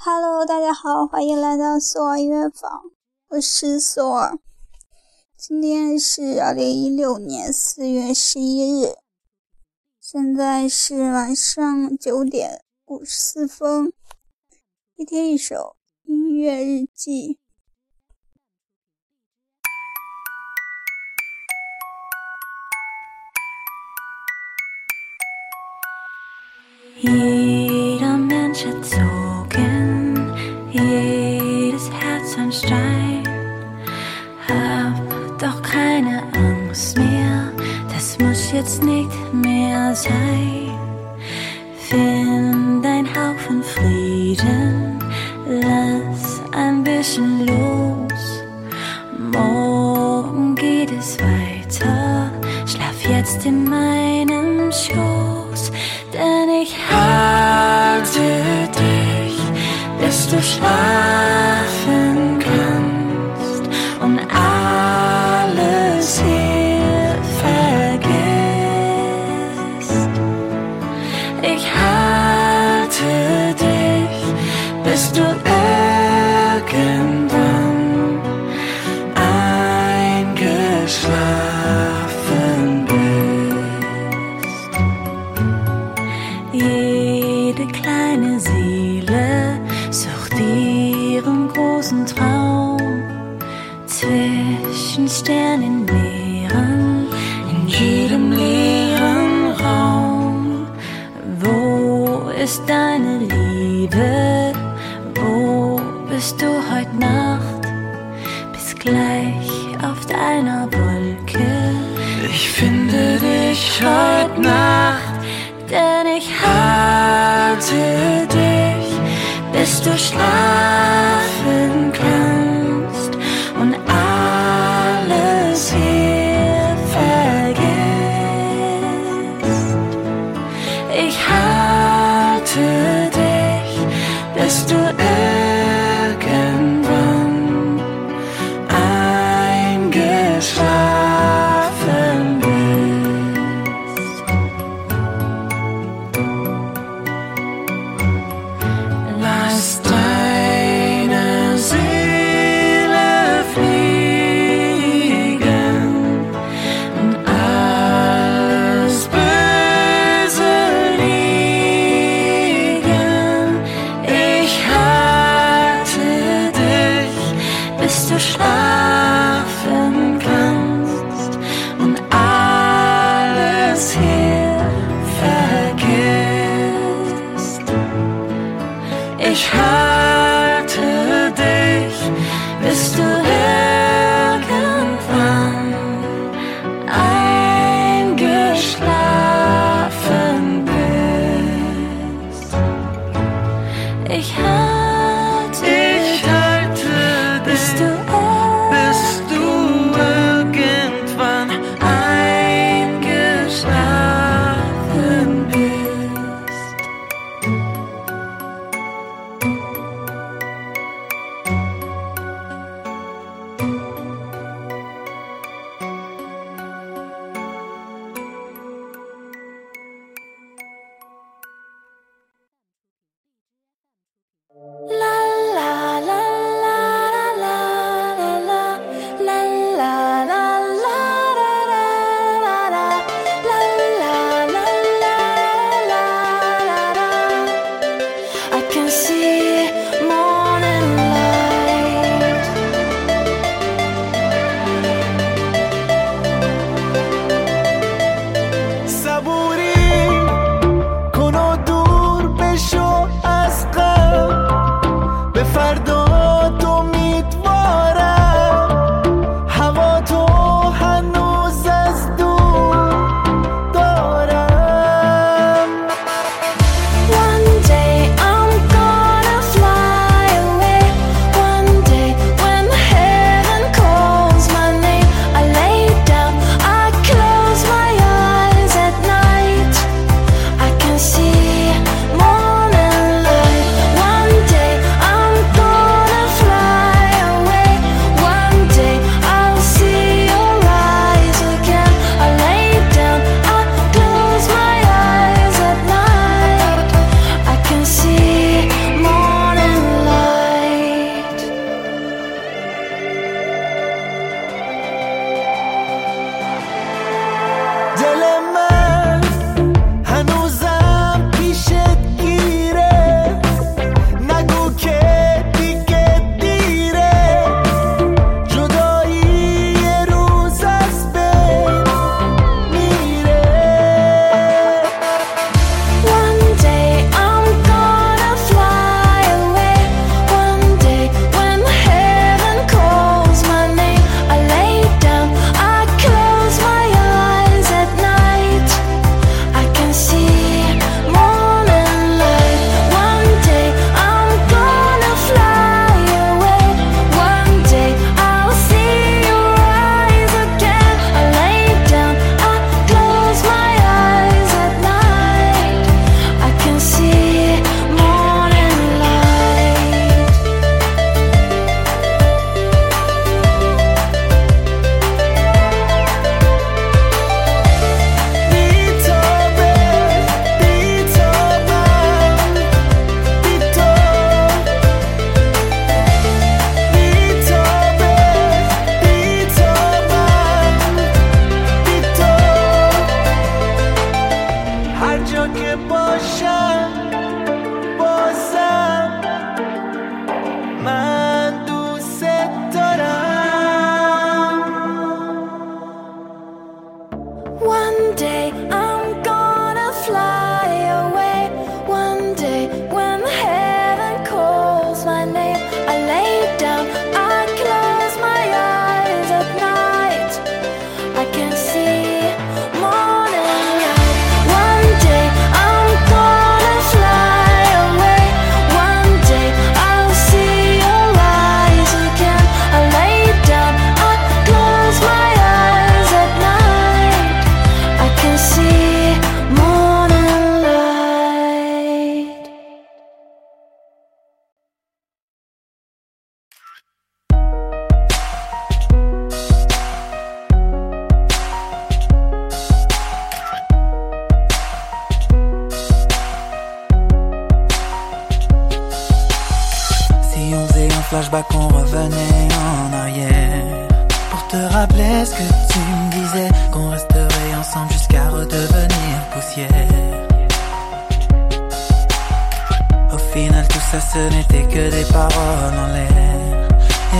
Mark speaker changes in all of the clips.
Speaker 1: Hello，大家好，欢迎来到索尔音乐坊，我是索尔。今天是二零一六年四月十一日，现在是晚上九点五十四分。一天一首音乐日记。
Speaker 2: 一 doch keine Angst mehr, das muss jetzt nicht mehr sein. Find ein Haufen Frieden, lass ein bisschen los. Morgen geht es weiter, schlaf jetzt in meinem Schoß, denn ich halte dich, bis du schlafen Nacht? Bis gleich auf deiner Wolke. Ich finde dich heute Nacht, denn ich halte dich, bis du schlafen Ich halte dich, bis du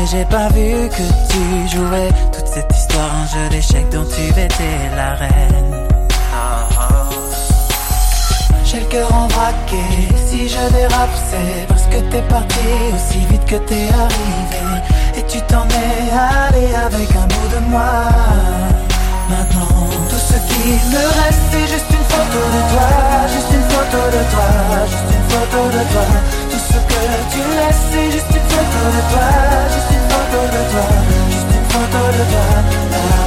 Speaker 3: Et j'ai pas vu que tu jouais toute cette histoire, un jeu d'échecs dont tu étais la reine. J'ai le cœur en braqué, si je dérape c'est parce que t'es parti aussi vite que t'es arrivé. Et tu t'en es allé avec un bout de moi. Maintenant tout ce qui me reste c'est juste une photo de toi. Juste une photo de toi, juste une photo de toi ce que tu laisses c'est juste une photo de toi Juste une photo de toi, juste une photo de toi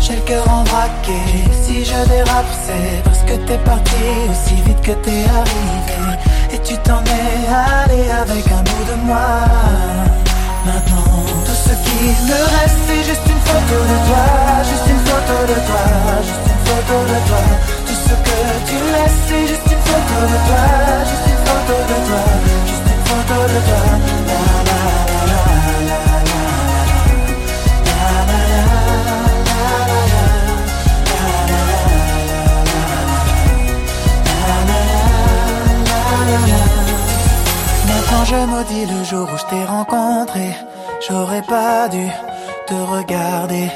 Speaker 3: j'ai le cœur en braqué, si je dérape c'est parce que t'es parti aussi vite que t'es arrivé. Et tu t'en es allé avec un bout de moi. Maintenant tout ce qui me reste c'est juste une photo de toi. Juste une photo de toi, juste une photo de toi. Tout ce que tu laisses c'est juste une photo de toi. Juste une photo de toi, juste une photo de toi Je maudis le jour où je t'ai rencontré J'aurais pas dû te regarder.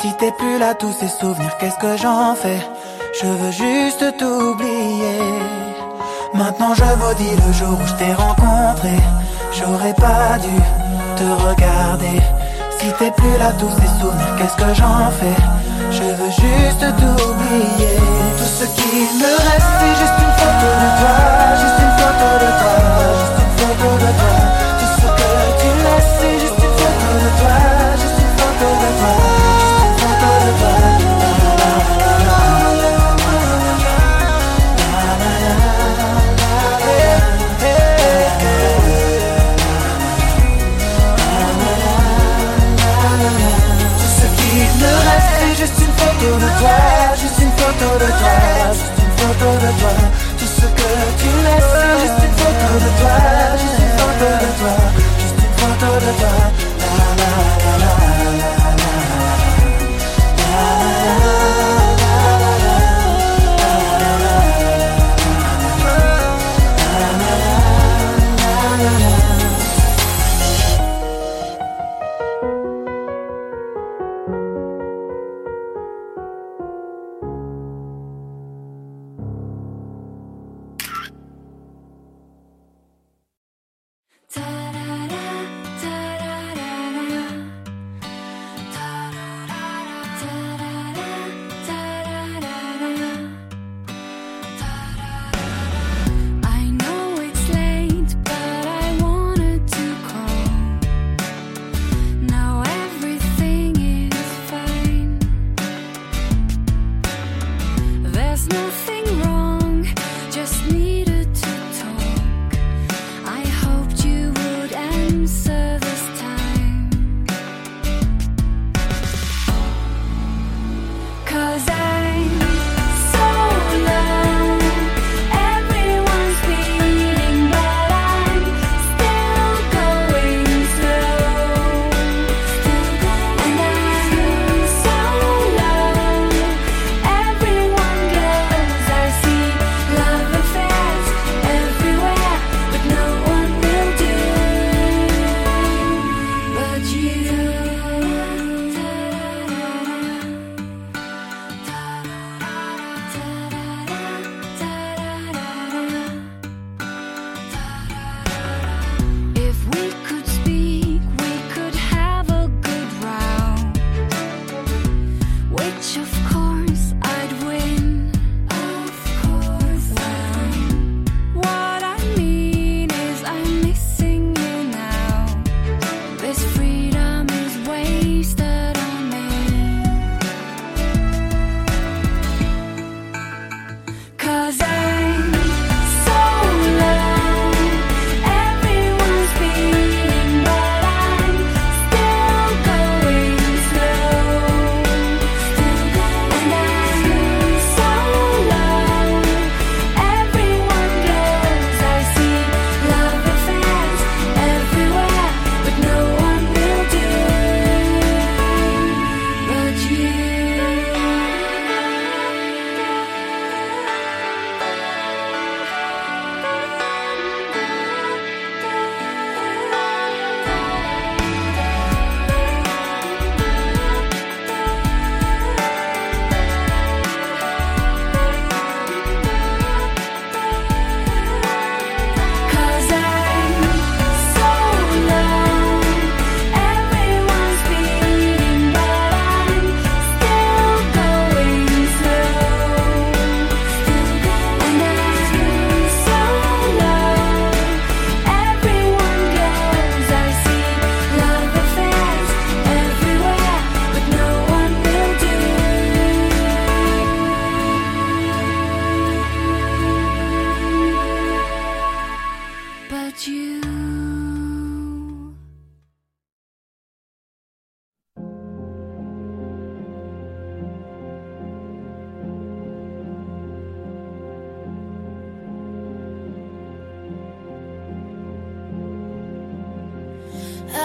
Speaker 3: Si t'es plus là tous ces souvenirs qu'est-ce que j'en fais? Je veux juste t'oublier. Maintenant je maudis le jour où je t'ai rencontré J'aurais pas dû te regarder. Si t'es plus là tous ces souvenirs qu'est-ce que j'en fais? Je veux juste t'oublier. Tout ce qui me reste c'est juste une photo de toi Juste une photo de toi de toi. Juste une photo de toi. Tout ce que tu laisses juste une photo de toi. Juste une photo de toi. Juste une photo de toi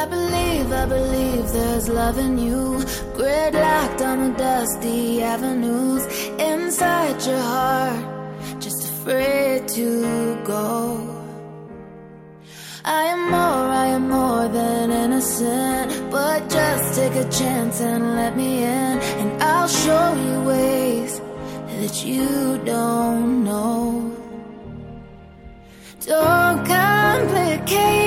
Speaker 2: believe, I believe there's love in you. Gridlocked on the dusty avenues inside your heart, just afraid to go. I am more, I am more than innocent. But just take a chance and let me in, and I'll show you ways that you don't know. Don't complicate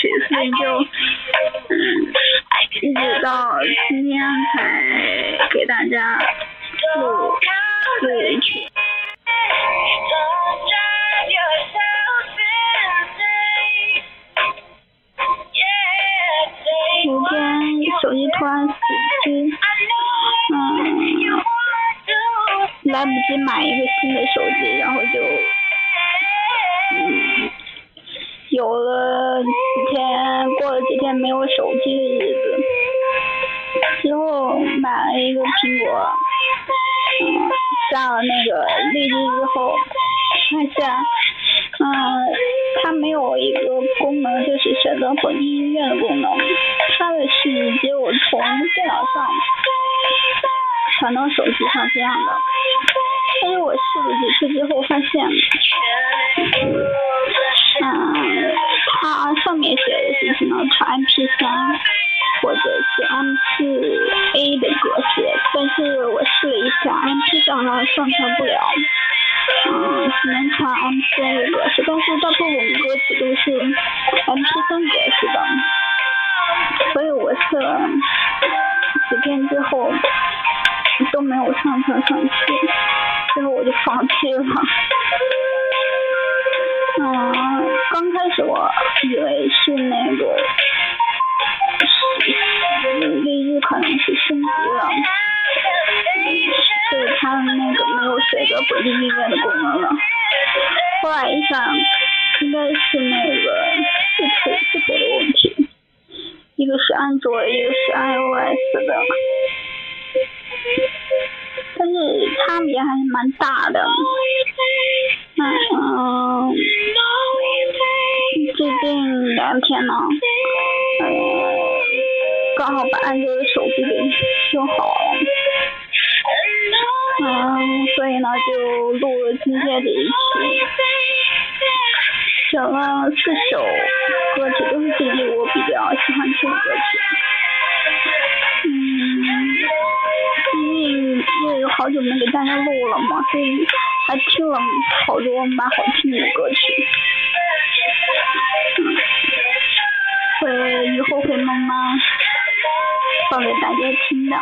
Speaker 1: she's 的是只有从电脑上传到手机上这样的。但是我试了几次之后发现，嗯，它上面写的是只能传 MP 三或者是 M 四 A 的格式，但是我试了一下，MP 上它上传不了，嗯，只能传 M 四 A 的格式，但是大部分歌曲都是 MP 三格式的，所以我试了几天之后都没有上传上去，最后我就放弃了。嗯，刚开始我以为是那个，我也，是 iOS 的。但是差别还是蛮大的。嗯，最近两天呢，嗯，刚好把安卓的手机给修好了。嗯，所以呢就录了今天这一期，选了四首歌曲，都是最近我比较喜欢听的歌曲。嗯，因为因为有好久没给大家录了嘛，所以还听了好多蛮好听的歌曲。嗯，会以后会慢慢放给大家听的。